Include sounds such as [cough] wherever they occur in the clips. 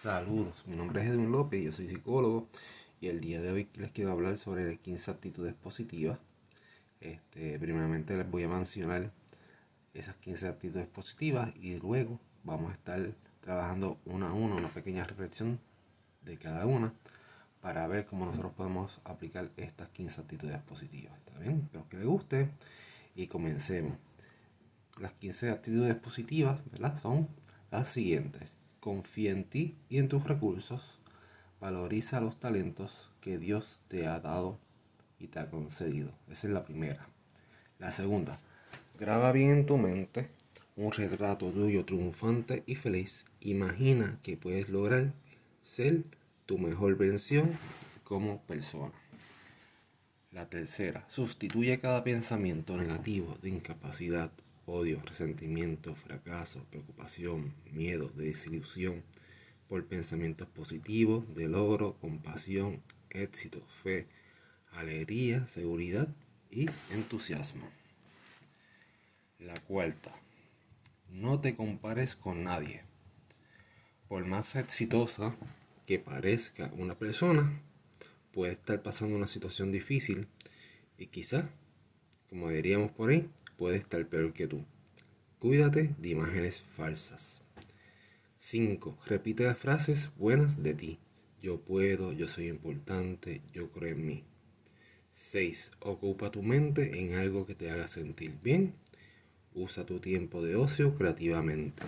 Saludos, mi nombre es Edwin López, yo soy psicólogo y el día de hoy les quiero hablar sobre 15 actitudes positivas. Este, les voy a mencionar esas 15 actitudes positivas y luego vamos a estar trabajando una a una, una pequeña reflexión de cada una para ver cómo nosotros podemos aplicar estas 15 actitudes positivas. ¿Está bien? Espero que les guste y comencemos. Las 15 actitudes positivas ¿verdad? son las siguientes confía en ti y en tus recursos, valoriza los talentos que Dios te ha dado y te ha concedido. Esa es la primera. La segunda, graba bien en tu mente un retrato tuyo triunfante y feliz. Imagina que puedes lograr ser tu mejor versión como persona. La tercera, sustituye cada pensamiento negativo de incapacidad odio, resentimiento, fracaso, preocupación, miedo, desilusión, por pensamientos positivos, de logro, compasión, éxito, fe, alegría, seguridad y entusiasmo. La cuarta, no te compares con nadie. Por más exitosa que parezca una persona, puede estar pasando una situación difícil y quizá, como diríamos por ahí, puede estar peor que tú. Cuídate de imágenes falsas. 5. Repite las frases buenas de ti. Yo puedo, yo soy importante, yo creo en mí. 6. Ocupa tu mente en algo que te haga sentir bien. Usa tu tiempo de ocio creativamente.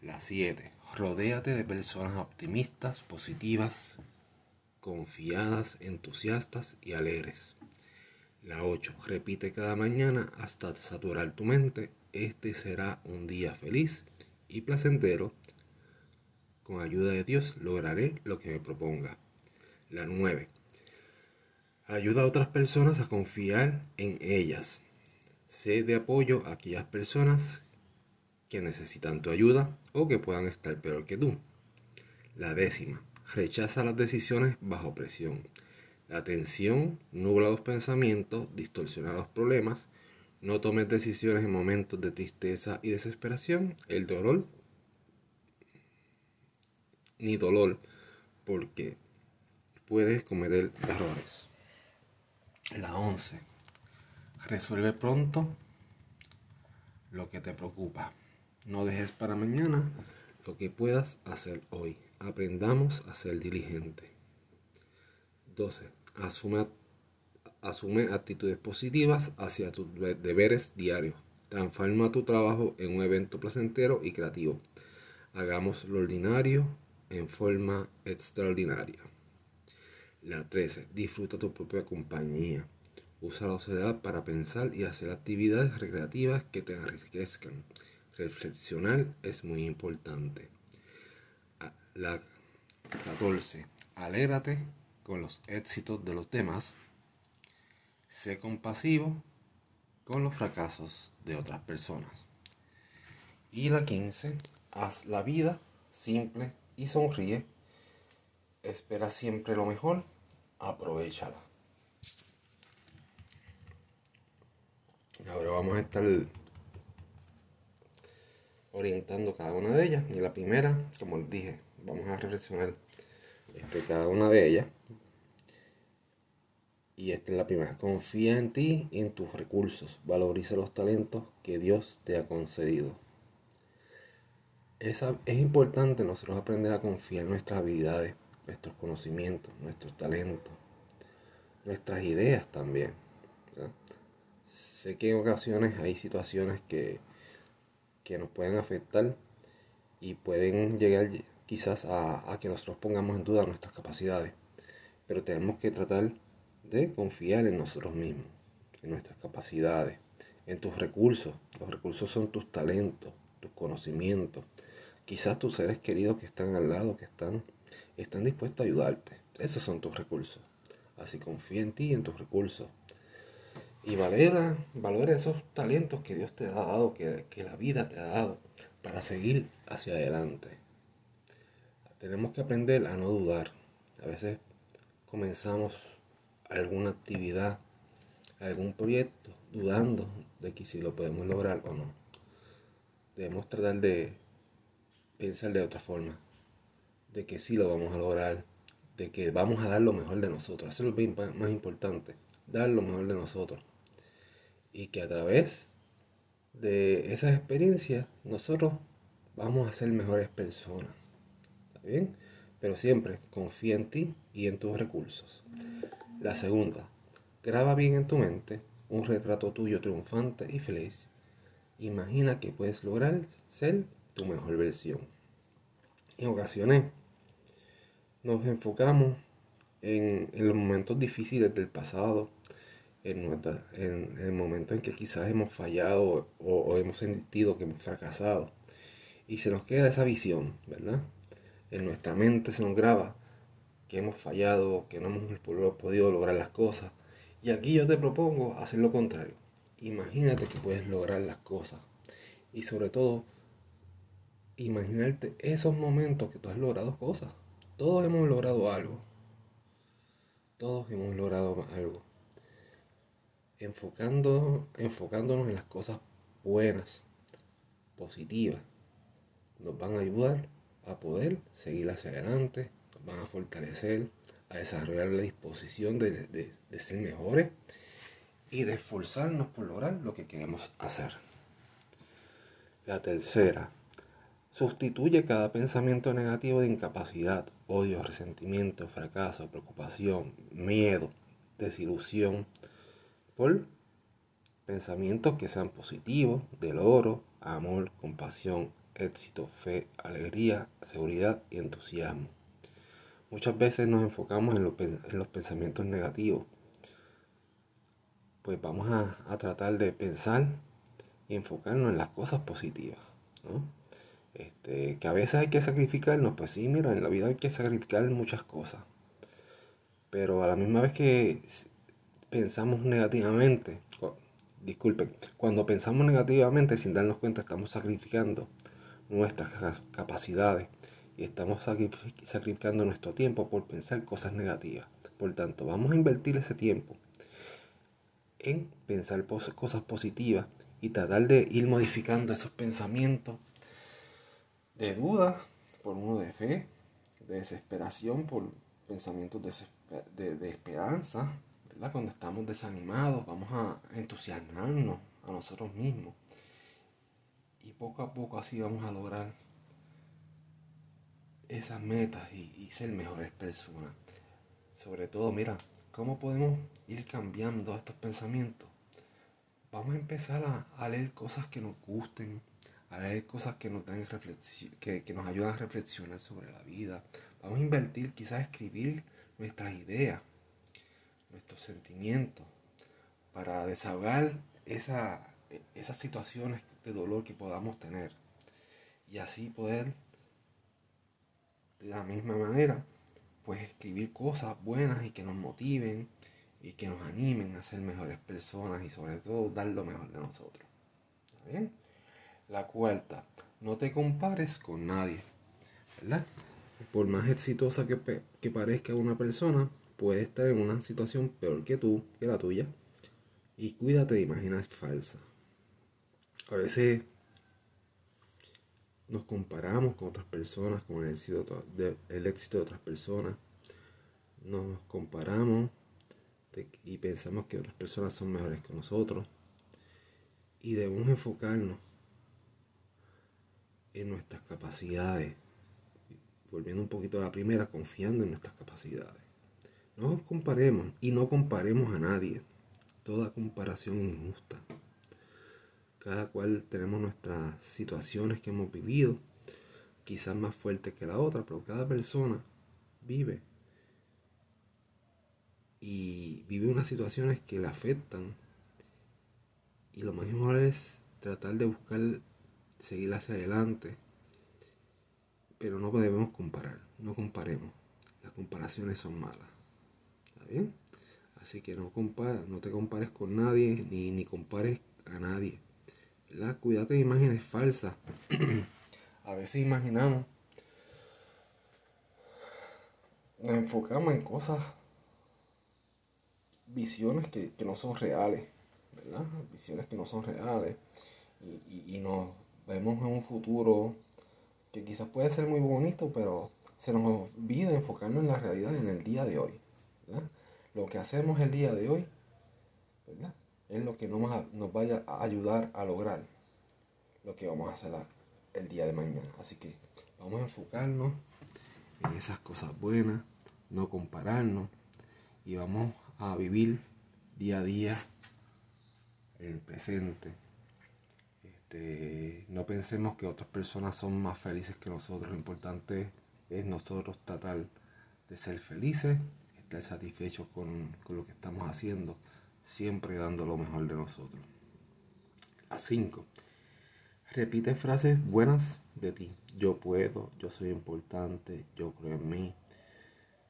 La 7. Rodéate de personas optimistas, positivas, confiadas, entusiastas y alegres. La 8. Repite cada mañana hasta saturar tu mente. Este será un día feliz y placentero. Con ayuda de Dios lograré lo que me proponga. La 9. Ayuda a otras personas a confiar en ellas. Sé de apoyo a aquellas personas que necesitan tu ayuda o que puedan estar peor que tú. La décima. Rechaza las decisiones bajo presión. La tensión nubla los pensamientos, distorsiona los problemas. No tomes decisiones en momentos de tristeza y desesperación. El dolor, ni dolor, porque puedes cometer errores. La 11. Resuelve pronto lo que te preocupa. No dejes para mañana lo que puedas hacer hoy. Aprendamos a ser diligente. 12. Asume, asume actitudes positivas hacia tus deberes diarios. Transforma tu trabajo en un evento placentero y creativo. Hagamos lo ordinario en forma extraordinaria. La 13. Disfruta tu propia compañía. Usa la sociedad para pensar y hacer actividades recreativas que te enriquezcan. Reflexionar es muy importante. La 14. Alégrate con los éxitos de los demás, sé compasivo con los fracasos de otras personas. Y la 15, haz la vida simple y sonríe. Espera siempre lo mejor, aprovechala. Ahora vamos a estar orientando cada una de ellas. Y la primera, como les dije, vamos a reflexionar este, cada una de ellas. Y esta es la primera. Confía en ti y en tus recursos. Valoriza los talentos que Dios te ha concedido. es importante nosotros aprender a confiar en nuestras habilidades, nuestros conocimientos, nuestros talentos, nuestras ideas también. Sé que en ocasiones hay situaciones que, que nos pueden afectar y pueden llegar quizás a, que nosotros pongamos en duda nuestras capacidades. Pero tenemos que tratar de confiar en nosotros mismos, en nuestras capacidades, en tus recursos. Los recursos son tus talentos, tus conocimientos. Quizás tus seres queridos que están al lado, que están, están dispuestos a ayudarte. Esos son tus recursos. Así confía en ti y en tus recursos. Y valora, valora esos talentos que Dios te ha dado, que, que la vida te ha dado, para seguir hacia adelante tenemos que aprender a no dudar. A veces comenzamos alguna actividad, algún proyecto, dudando de que si lo podemos lograr o no. Debemos tratar de pensar de otra forma. de que sí lo vamos a lograr, de que vamos a dar lo mejor de nosotros. Eso es lo más importante, dar lo mejor de nosotros. Y que a través de esas experiencias nosotros vamos a ser mejores personas. ¿Está bien? Pero siempre confía en ti y en tus recursos. La segunda, graba bien en tu mente un retrato tuyo triunfante y feliz. Imagina que puedes lograr ser tu mejor versión. En ocasiones nos enfocamos en, los momentos difíciles del pasado, en, el momento en que quizás hemos fallado o, hemos sentido que hemos fracasado. Y se nos queda esa visión, ¿verdad? En nuestra mente se nos graba que hemos fallado, que no hemos podido lograr las cosas. Y aquí yo te propongo hacer lo contrario. Imagínate que puedes lograr las cosas. Y sobre todo, imaginarte esos momentos que tú has logrado cosas. Todos hemos logrado algo. Todos hemos logrado algo. Enfocando, enfocándonos en las cosas buenas, positivas, nos van a ayudar a poder seguir hacia adelante, nos van a fortalecer, a desarrollar la disposición de, de ser mejores y de esforzarnos por lograr lo que queremos hacer. La tercera, Sustituye cada pensamiento negativo de incapacidad, odio, resentimiento, fracaso, preocupación, miedo, desilusión por pensamientos que sean positivos, de logro, amor, compasión, éxito, fe, alegría, seguridad y entusiasmo. Muchas veces nos enfocamos en los, pensamientos negativos. Pues vamos a, tratar de pensar y enfocarnos en las cosas positivas. ¿no? Este, que a veces hay que sacrificarnos, pues sí, mira, en la vida hay que sacrificar muchas cosas. Pero a la misma vez que pensamos negativamente, disculpen, cuando pensamos negativamente sin darnos cuenta estamos sacrificando nuestras capacidades y estamos sacrificando nuestro tiempo por pensar cosas negativas. Por tanto, vamos a invertir ese tiempo en pensar cosas positivas y tratar de ir modificando esos pensamientos de duda por uno de fe, de desesperación por pensamientos de, esperanza. Cuando estamos desanimados, vamos a entusiasmarnos a nosotros mismos. Y poco a poco así vamos a lograr esas metas y, ser mejores personas. Sobre todo, mira, ¿cómo podemos ir cambiando estos pensamientos? Vamos a empezar a, leer cosas que nos gusten, a ver cosas que nos, dan que, que nos ayudan a reflexionar sobre la vida. Vamos a invertir, quizás escribir nuestras ideas, nuestros sentimientos, para desahogar esa, esas situaciones de dolor que podamos tener. Y así poder, de la misma manera, pues escribir cosas buenas y que nos motiven y que nos animen a ser mejores personas y sobre todo dar lo mejor de nosotros. ¿Está bien? La cuarta, no te compares con nadie. ¿Verdad? Por más exitosa que, que parezca una persona, puede estar en una situación peor que tú, que la tuya. Y cuídate de imaginas falsa. A veces nos comparamos con otras personas, con el éxito de, éxito de otras personas. Nos comparamos y pensamos que otras personas son mejores que nosotros. Y debemos enfocarnos en nuestras capacidades. Volviendo un poquito a la primera, confiando en nuestras capacidades. No nos comparemos y no comparemos a nadie. Toda comparación es injusta. Cada cual tenemos nuestras situaciones que hemos vivido, quizás más fuertes que la otra, pero cada persona vive y vive unas situaciones que le afectan. Y lo mejor es tratar de buscar seguir hacia adelante. Pero no debemos comparar, no comparemos. Las comparaciones son malas. ¿Está bien? Así que no, no te compares con nadie ni, ni compares a nadie. ¿Verdad? De imágenes falsas. [clears throat] a veces imaginamos, nos enfocamos en cosas, visiones que, no son reales, ¿verdad? Visiones que no son reales y, nos vemos en un futuro que quizás puede ser muy bonito, pero se nos olvida enfocarnos en la realidad en el día de hoy. Lo que hacemos el día de hoy es lo que nos, vaya a ayudar a lograr lo que vamos a hacer el día de mañana. Así que vamos a enfocarnos en esas cosas buenas, no compararnos y vamos a vivir día a día el presente. Este, no pensemos que otras personas son más felices que nosotros. Lo importante es nosotros tratar de ser felices, estar satisfechos con, con lo que estamos haciendo, siempre dando lo mejor de nosotros. A 5. Repite frases buenas de ti. Yo puedo, yo soy importante, yo creo en mí.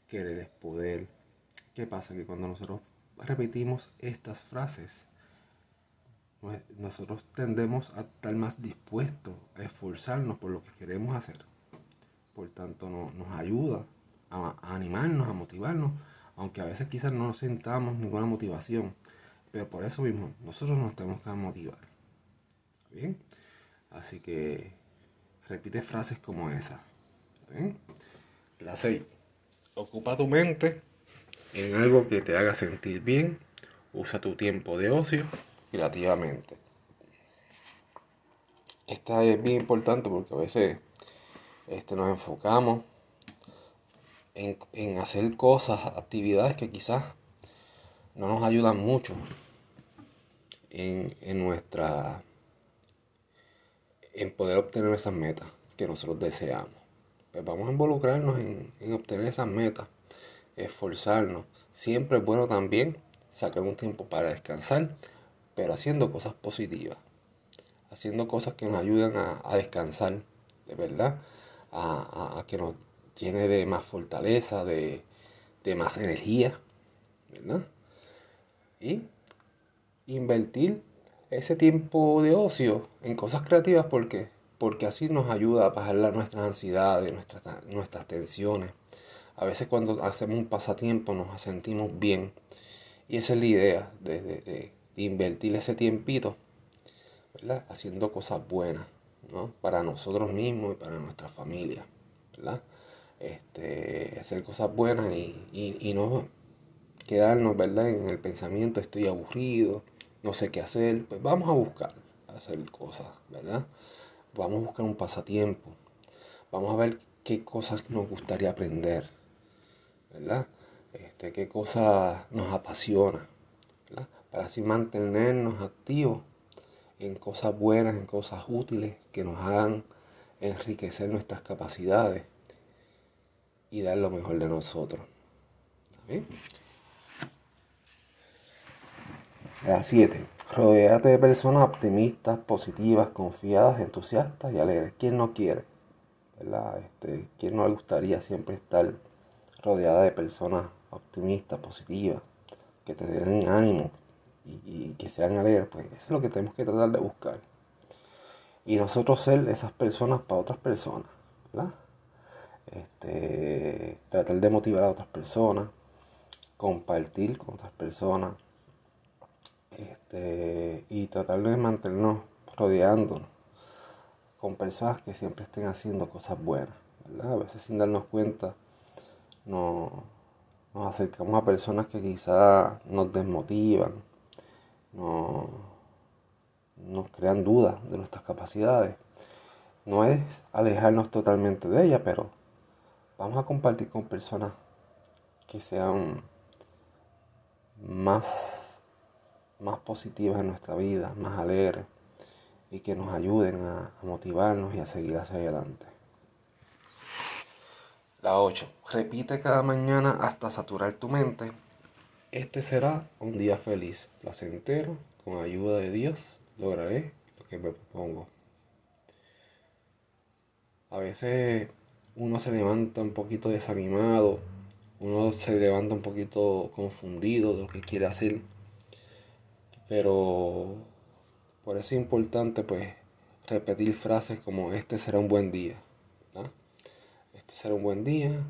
Querer es poder. ¿Qué pasa? Que cuando nosotros repetimos estas frases, pues, nosotros tendemos a estar más dispuestos a esforzarnos por lo que queremos hacer. Por tanto, nos ayuda a, animarnos, a motivarnos, aunque a veces quizás no nos sentamos ninguna motivación. Pero por eso mismo, nosotros nos tenemos que motivar. ¿Bien? Así que repite frases como esa. La 6. Ocupa tu mente en algo que te haga sentir bien. Usa tu tiempo de ocio creativamente. Esta es bien importante porque a veces este, nos enfocamos en, hacer cosas, actividades que quizás no nos ayudan mucho en, en nuestra en poder obtener esas metas que nosotros deseamos. Pues vamos a involucrarnos en, obtener esas metas, esforzarnos. Siempre es bueno también sacar un tiempo para descansar, pero haciendo cosas positivas, haciendo cosas que nos ayuden a, descansar, de verdad, a, que nos llene de más fortaleza, de, de más energía, ¿verdad? Y invertir ese tiempo de ocio en cosas creativas porque porque así nos ayuda a bajar nuestras ansiedades, nuestras, nuestras tensiones. A veces cuando hacemos un pasatiempo nos sentimos bien. Y esa es la idea de, invertir ese tiempito, ¿verdad? Haciendo cosas buenas, ¿no? Para nosotros mismos y para nuestra familia, ¿verdad? Este, hacer cosas buenas y, y no quedarnos, ¿verdad? En el pensamiento, estoy aburrido, no sé qué hacer, pues vamos a buscar hacer cosas, ¿verdad? Vamos a buscar un pasatiempo, vamos a ver qué cosas nos gustaría aprender, ¿verdad? Este, qué cosas nos apasiona. Para así mantenernos activos en cosas buenas, en cosas útiles que nos hagan enriquecer nuestras capacidades y dar lo mejor de nosotros. ¿Está la 7. Rodéate de personas optimistas, positivas, confiadas, entusiastas y alegres. ¿Quién no quiere? ¿Verdad? Este, ¿Quién no le gustaría siempre estar rodeada de personas optimistas, positivas, que te den ánimo y, que sean alegres? Pues eso es lo que tenemos que tratar de buscar. Y nosotros ser esas personas para otras personas. ¿verdad? Este, tratar de motivar a otras personas, compartir con otras personas este, y tratar de mantenernos rodeándonos con personas que siempre estén haciendo cosas buenas, A veces sin darnos cuenta nos acercamos a personas que quizás nos desmotivan, nos crean dudas de nuestras capacidades. No es alejarnos totalmente de ellas, pero vamos a compartir con personas que sean más más positivas en nuestra vida, más alegres y que nos ayuden a, motivarnos y a seguir hacia adelante. La 8. Repite cada mañana hasta saturar tu mente. Este será un día feliz, placentero, con ayuda de Dios lograré lo que me propongo. A veces uno se levanta un poquito desanimado, uno se levanta un poquito confundido de lo que quiere hacer pero por eso es importante pues repetir frases como este será un buen día. Este será un buen día.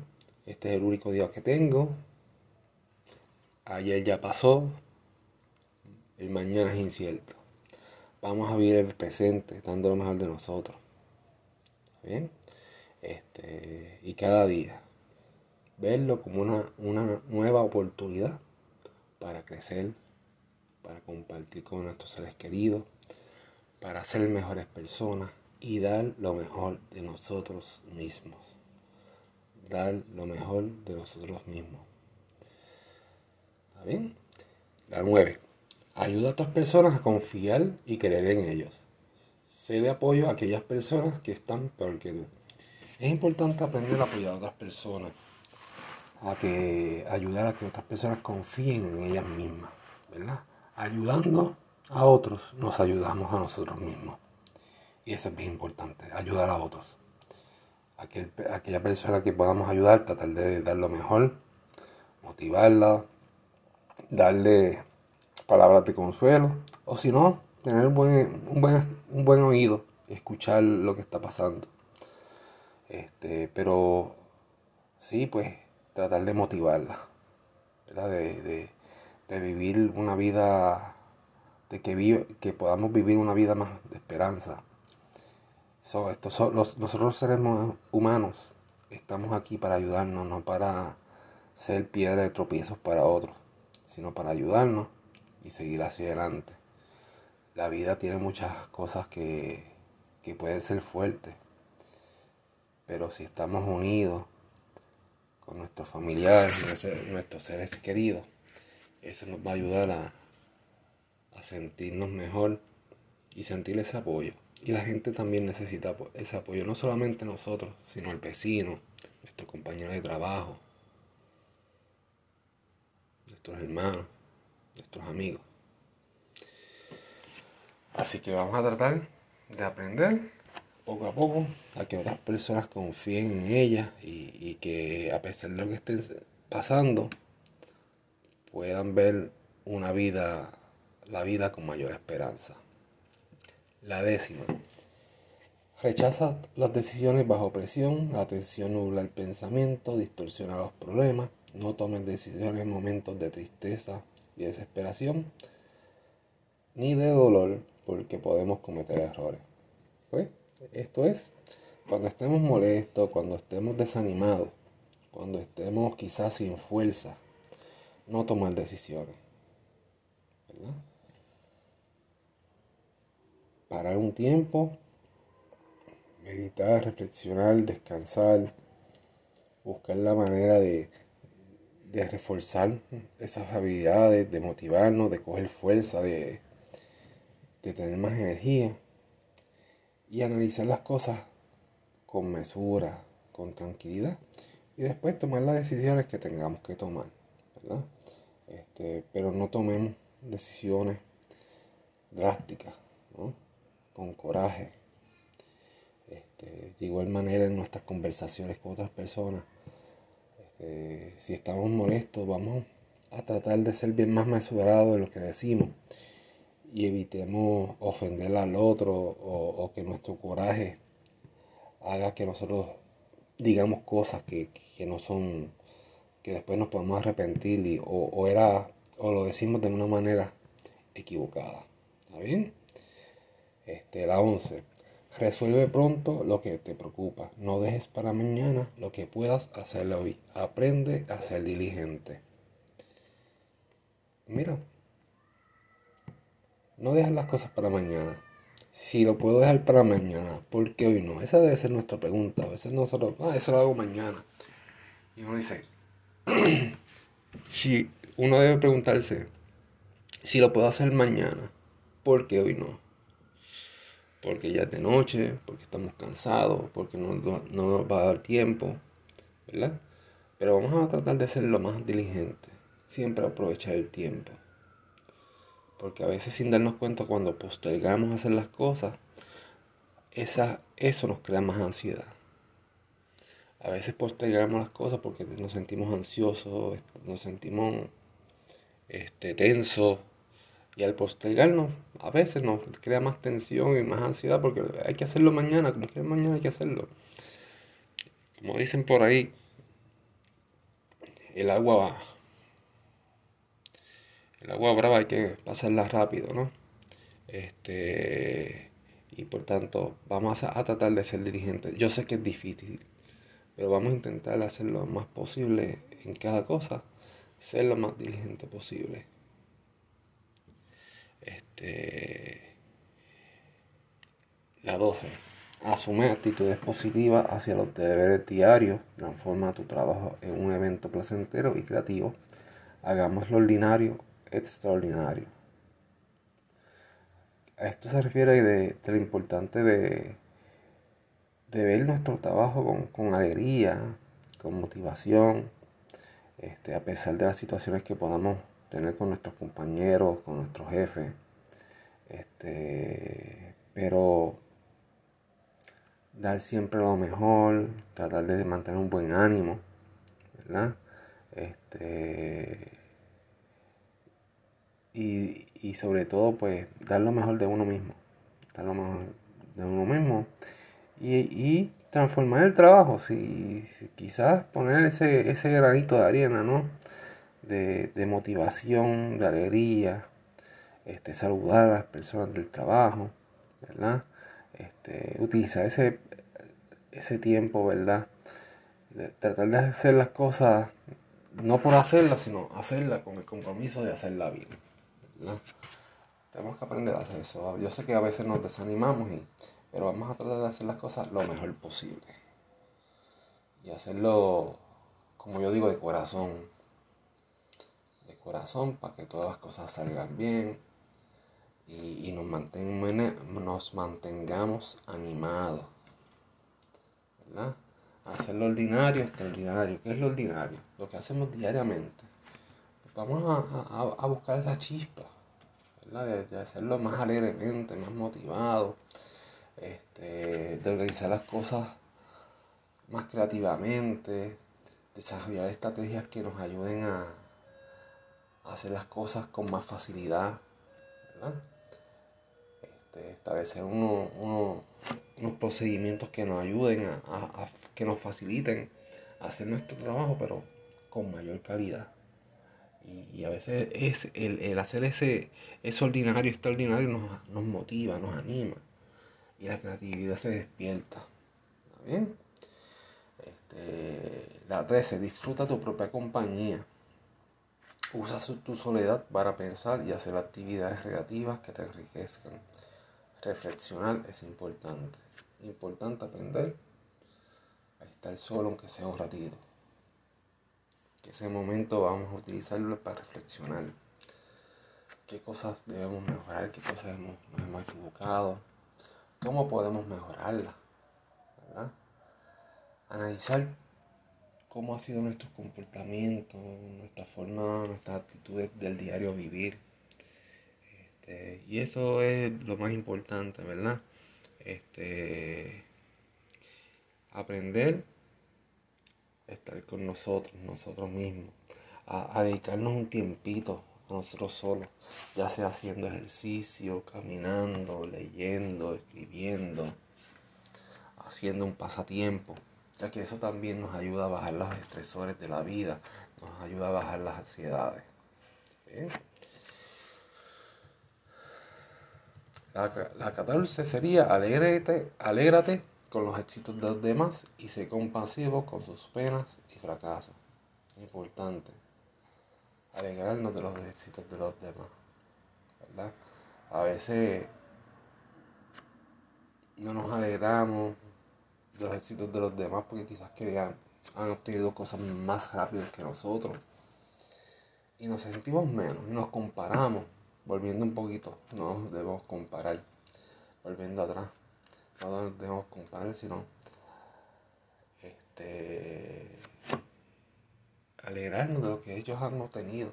Este es el único día que tengo. Ayer ya pasó. El mañana es incierto. Vamos a vivir el presente, dando lo mejor de nosotros. bien? Este, y cada día verlo como una, una nueva oportunidad para crecer, para compartir con nuestros seres queridos, para ser mejores personas y dar lo mejor de nosotros mismos. Dar lo mejor de nosotros mismos. ¿Está bien? La 9. Ayuda a otras personas a confiar y creer en ellos. Sé de apoyo a aquellas personas que están peor que tú. Es importante aprender a apoyar a otras personas, a que ayudar a que otras personas confíen en ellas mismas, ¿verdad? Ayudando a otros, nos ayudamos a nosotros mismos. Y eso es bien importante, ayudar a otros. Aquel, aquella persona que podamos ayudar, tratar de dar lo mejor, motivarla, darle palabras de consuelo, o si no, tener un buen, oído, escuchar lo que está pasando. Este, pero sí, pues tratar de motivarla, De, de, vivir una vida, de que, vive, que podamos vivir una vida más de esperanza. son los, nosotros seres humanos estamos aquí para ayudarnos, no para ser piedra de tropiezos para otros, sino para ayudarnos y seguir hacia adelante. La vida tiene muchas cosas que, que pueden ser fuertes, pero si estamos unidos con nuestros familiares, nuestros seres queridos, eso nos va a ayudar a, sentirnos mejor y sentir ese apoyo. Y la gente también necesita ese apoyo, no solamente nosotros, sino el vecino, nuestros compañeros de trabajo, nuestros hermanos nuestros amigos. Así que vamos a tratar de aprender poco a poco a que otras personas confíen en ellas y, que a pesar de lo que estén pasando, puedan ver una vida, la vida con mayor esperanza. La décima. Rechaza las decisiones bajo presión, la atención nubla el pensamiento, distorsiona los problemas, no tomen decisiones en momentos de tristeza, y desesperación, ni de dolor, porque podemos cometer errores. Pues, esto es, cuando estemos molestos, cuando estemos desanimados, cuando estemos quizás sin fuerza, no tomar decisiones. ¿verdad? Parar un tiempo, meditar, reflexionar, descansar, buscar la manera de reforzar esas habilidades, de motivarnos, de coger fuerza, de tener más energía y analizar las cosas con mesura, con tranquilidad y después tomar las decisiones que tengamos que tomar, ¿verdad? Este, pero no tomemos decisiones drásticas, ¿no? con coraje. Este, de igual manera en nuestras conversaciones con otras personas, este, si estamos molestos, vamos a tratar de ser bien más mesurados en lo que decimos y evitemos ofender al otro o, que nuestro coraje haga que nosotros digamos cosas que, no son, que después nos podemos arrepentir y, o, era, o lo decimos de una manera equivocada. ¿Está bien? Este, la 11. Resuelve pronto lo que te preocupa. No dejes para mañana lo que puedas hacer hoy. Aprende a ser diligente. Mira, no dejes las cosas para mañana. Si lo puedo dejar para mañana, ¿por qué hoy no? Esa debe ser nuestra pregunta. A veces nosotros, ah, eso lo hago mañana. Y uno dice, [clears throat] si uno debe preguntarse, si lo puedo hacer mañana, ¿por qué hoy no? porque ya es de noche, porque estamos cansados, porque no, nos va a dar tiempo, ¿verdad? Pero vamos a tratar de ser lo más diligente, siempre aprovechar el tiempo. Porque a veces sin darnos cuenta cuando postergamos hacer las cosas, esa, eso nos crea más ansiedad. A veces postergamos las cosas porque nos sentimos ansiosos, nos sentimos este, tensos, y al postergarnos, a veces nos crea más tensión y más ansiedad porque hay que hacerlo mañana, como que mañana hay que hacerlo. Como dicen por ahí, el agua. El agua brava hay que pasarla rápido, ¿no? Este, Y por tanto, vamos a, tratar de ser dirigentes. Yo sé que es difícil, pero vamos a intentar hacer lo más posible en cada cosa, ser lo más diligente posible. Este, la 12. Asume actitudes positivas hacia los deberes diarios. Transforma tu trabajo en un evento placentero y creativo. Hagamos lo ordinario extraordinario. A esto se refiere de, lo importante de, ver nuestro trabajo con, alegría, con motivación, este, a pesar de las situaciones que podamos tener con nuestros compañeros, con nuestros jefes. Este, pero dar siempre lo mejor, tratar de mantener un buen ánimo, ¿verdad? Este, y, sobre todo, pues, dar lo mejor de uno mismo, dar lo mejor de uno mismo y, transformar el trabajo, si, quizás poner ese, ese granito de arena, ¿no? De, de motivación, de alegría, este, saludar a las personas del trabajo, ¿verdad? Este, utilizar ese, ese tiempo, ¿verdad? tratar de hacer las cosas no por hacerlas, sino hacerlas con el compromiso de hacerla bien. Tenemos que aprender a hacer eso. Yo sé que a veces nos desanimamos, pero vamos a tratar de hacer las cosas lo mejor posible. Y hacerlo, como yo digo, de corazón. De corazón para que todas las cosas salgan bien, y, nos, nos mantengamos animados. ¿Verdad? Hacer lo ordinario extraordinario. ¿Qué es lo ordinario? Lo que hacemos diariamente. Vamos a, buscar esa chispa, ¿verdad? De, hacerlo más alegremente, más motivado, este, de organizar las cosas más creativamente, desarrollar estrategias que nos ayuden a, a hacer las cosas con más facilidad. Este, establecer unos procedimientos que nos ayuden a, que nos faciliten hacer nuestro trabajo, pero con mayor calidad. Y, a veces es el, hacer ese, ese ordinario, extraordinario nos, nos motiva, nos anima. Y la creatividad se despierta. ¿Está bien? Este, la 13. Disfruta tu propia compañía. Usa tu soledad para pensar y hacer actividades creativas que te enriquezcan. Reflexionar es importante. Importante aprender a estar solo aunque sea un ratito. Que ese momento vamos a utilizarlo para reflexionar. ¿Qué cosas debemos mejorar? ¿Qué cosas hemos, nos hemos equivocado? ¿Cómo podemos mejorarlas? ¿Verdad? Analizar cómo ha sido nuestro comportamiento, nuestra forma, nuestras actitudes del diario vivir este, y eso es lo más importante, ¿verdad? Este, aprender estar con nosotros, nosotros mismos, a, dedicarnos un tiempito a nosotros solos, ya sea haciendo ejercicio, caminando, leyendo, escribiendo, haciendo un pasatiempo, ya que eso también nos ayuda a bajar los estresores de la vida, nos ayuda a bajar las ansiedades. La, 14 sería alégrate, alégrate con los éxitos de los demás y sé compasivo con sus penas y fracasos. Importante. Alegrarnos de los éxitos de los demás. ¿Verdad? A veces no nos alegramos de los éxitos de los demás porque quizás querían, han obtenido cosas más rápidas que nosotros. Y nos sentimos menos, nos comparamos volviendo un poquito, no debemos comparar, volviendo atrás, no debemos comparar, sino este, alegrarnos de lo que ellos han obtenido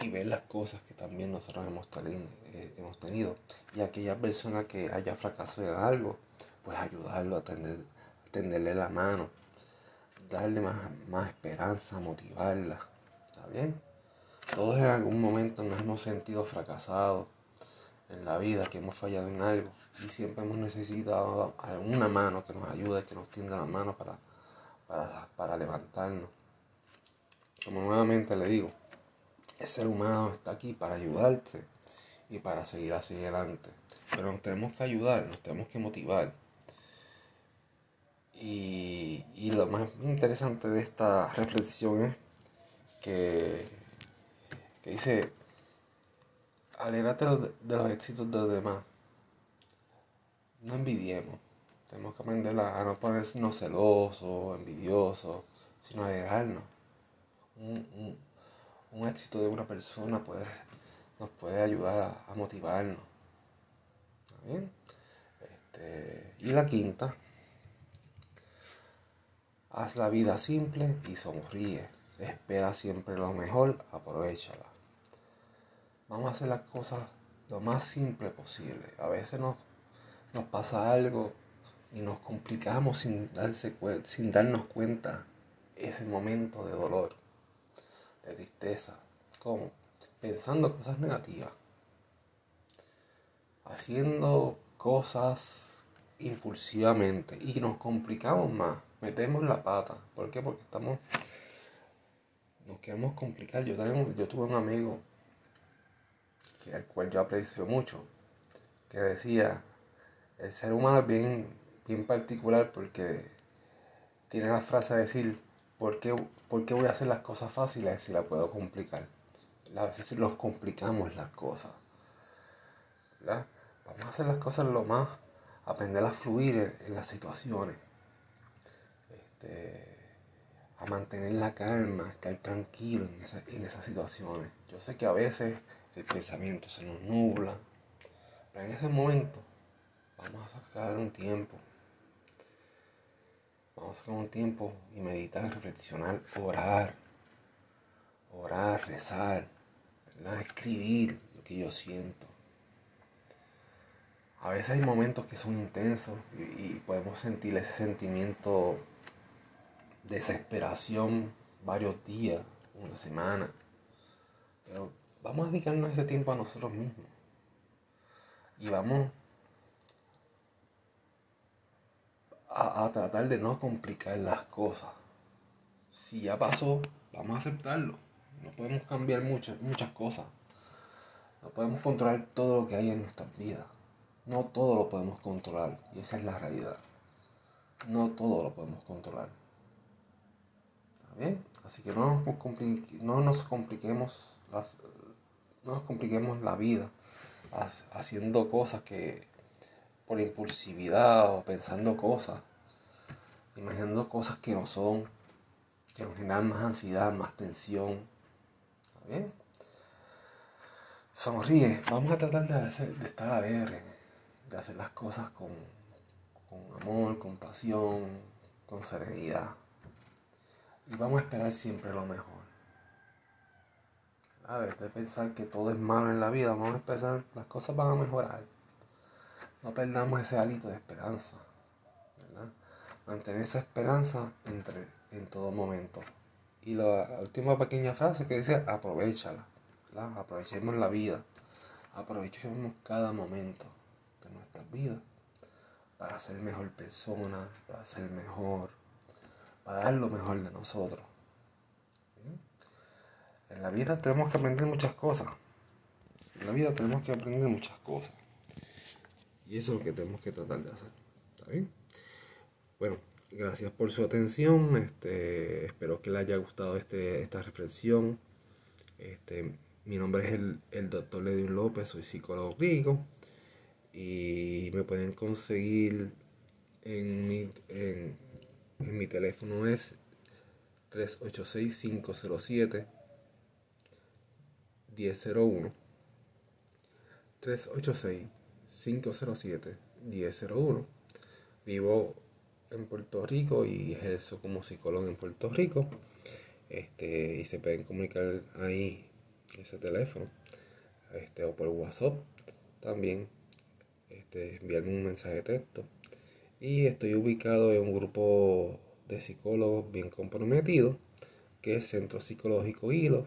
y ver las cosas que también nosotros hemos, eh, tenido. Y aquella persona que haya fracasado en algo, pues ayudarlo a tenderle la mano, darle más, más esperanza, motivarla. ¿Está bien? Todos en algún momento nos hemos sentido fracasados en la vida, que hemos fallado en algo y siempre hemos necesitado alguna mano que nos ayude, que nos tienda la mano para, para, levantarnos. Como nuevamente le digo, el ser humano está aquí para ayudarte y para seguir hacia adelante. pero nos tenemos que ayudar, nos tenemos que motivar. Y, lo más interesante de esta reflexión es que, que dice, alégrate de los éxitos de los demás. No envidiemos. Tenemos que aprender a, no ponernos celosos, envidiosos, sino alegrarnos. Un, un, éxito de una persona puede, nos puede ayudar a, motivarnos. ¿Está bien? Este, y la quinta, haz la vida simple y sonríe. Espera siempre lo mejor, aprovechala. Vamos a hacer las cosas lo más simple posible. A veces nos, nos pasa algo y nos complicamos sin, darse, sin darnos cuenta ese momento de dolor, de tristeza. ¿Cómo? Pensando cosas negativas. Haciendo cosas impulsivamente y nos complicamos más. Metemos la pata. ¿Por qué? Porque estamos. Nos queremos complicar. Yo, yo tuve un amigo que, al cual yo aprecio mucho que decía: el ser humano es bien bien particular porque tiene la frase de decir, ¿por qué, voy a hacer las cosas fáciles si las puedo complicar? A veces los complicamos las cosas. Vamos a hacer las cosas lo más, aprender a fluir en, las situaciones. Este, a mantener la calma, estar tranquilo en, en esas situaciones. Yo sé que a veces el pensamiento se nos nubla, pero en ese momento vamos a sacar un tiempo Vamos a hacer un tiempo y meditar, reflexionar, orar. Orar, rezar, escribir lo que yo siento. A veces hay momentos que son intensos y, podemos sentir ese sentimiento de desesperación varios días, una semana. Pero vamos a dedicarnos ese tiempo a nosotros mismos. Y vamos a, tratar de no complicar las cosas. Si ya pasó, vamos a aceptarlo. No podemos cambiar muchas, muchas cosas. No podemos controlar todo lo que hay en nuestras vidas. No todo lo podemos controlar. Y esa es la realidad. No todo lo podemos controlar. ¿Está bien? Así que no nos, no nos compliquemos las, no nos compliquemos la vida haciendo cosas que por impulsividad o pensando cosas, imaginando cosas que no son, que nos generan más ansiedad, más tensión. ¿Está bien? Sonríe, vamos a tratar de, estar alegres, de hacer las cosas con, con amor, con pasión, con serenidad. Y vamos a esperar siempre lo mejor. A ver, de pensar que todo es malo en la vida, vamos a esperar, las cosas van a mejorar. No perdamos ese hálito de esperanza. Mantener esa esperanza entre, en todo momento. Y la última pequeña frase que dice, aprovechala. Aprovechemos la vida. Aprovechemos cada momento de nuestras vidas para ser mejor persona, para ser mejor, para dar lo mejor de nosotros. En la vida tenemos que aprender muchas cosas. En la vida tenemos que aprender muchas cosas. Y eso es lo que tenemos que tratar de hacer. ¿Está bien? Bueno, gracias por su atención. Este, espero que les haya gustado este, esta reflexión. Este, mi nombre es el, el doctor Ledwin López, soy psicólogo clínico. Y me pueden conseguir en mi, en, en mi teléfono es 386-507 1001 386 507-1001. Vivo en Puerto Rico y ejerzo como psicólogo en Puerto Rico. Este, y se pueden comunicar ahí ese teléfono este, o por WhatsApp también este, enviarme un mensaje de texto y estoy ubicado en un grupo de psicólogos bien comprometidos que es Centro Psicológico Hilo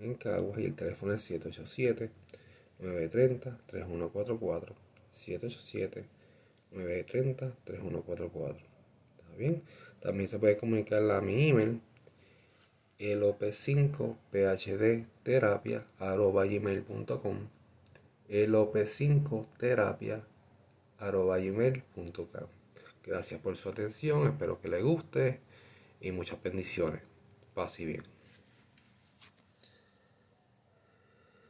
en Caguas y el teléfono es 787 930-3144. 787-930-3144. ¿Está bien? También se puede comunicar a mi email elop5 phd terapia gmail.com elop5terapia.com. Gracias por su atención, espero que les guste y muchas bendiciones. Paz y bien.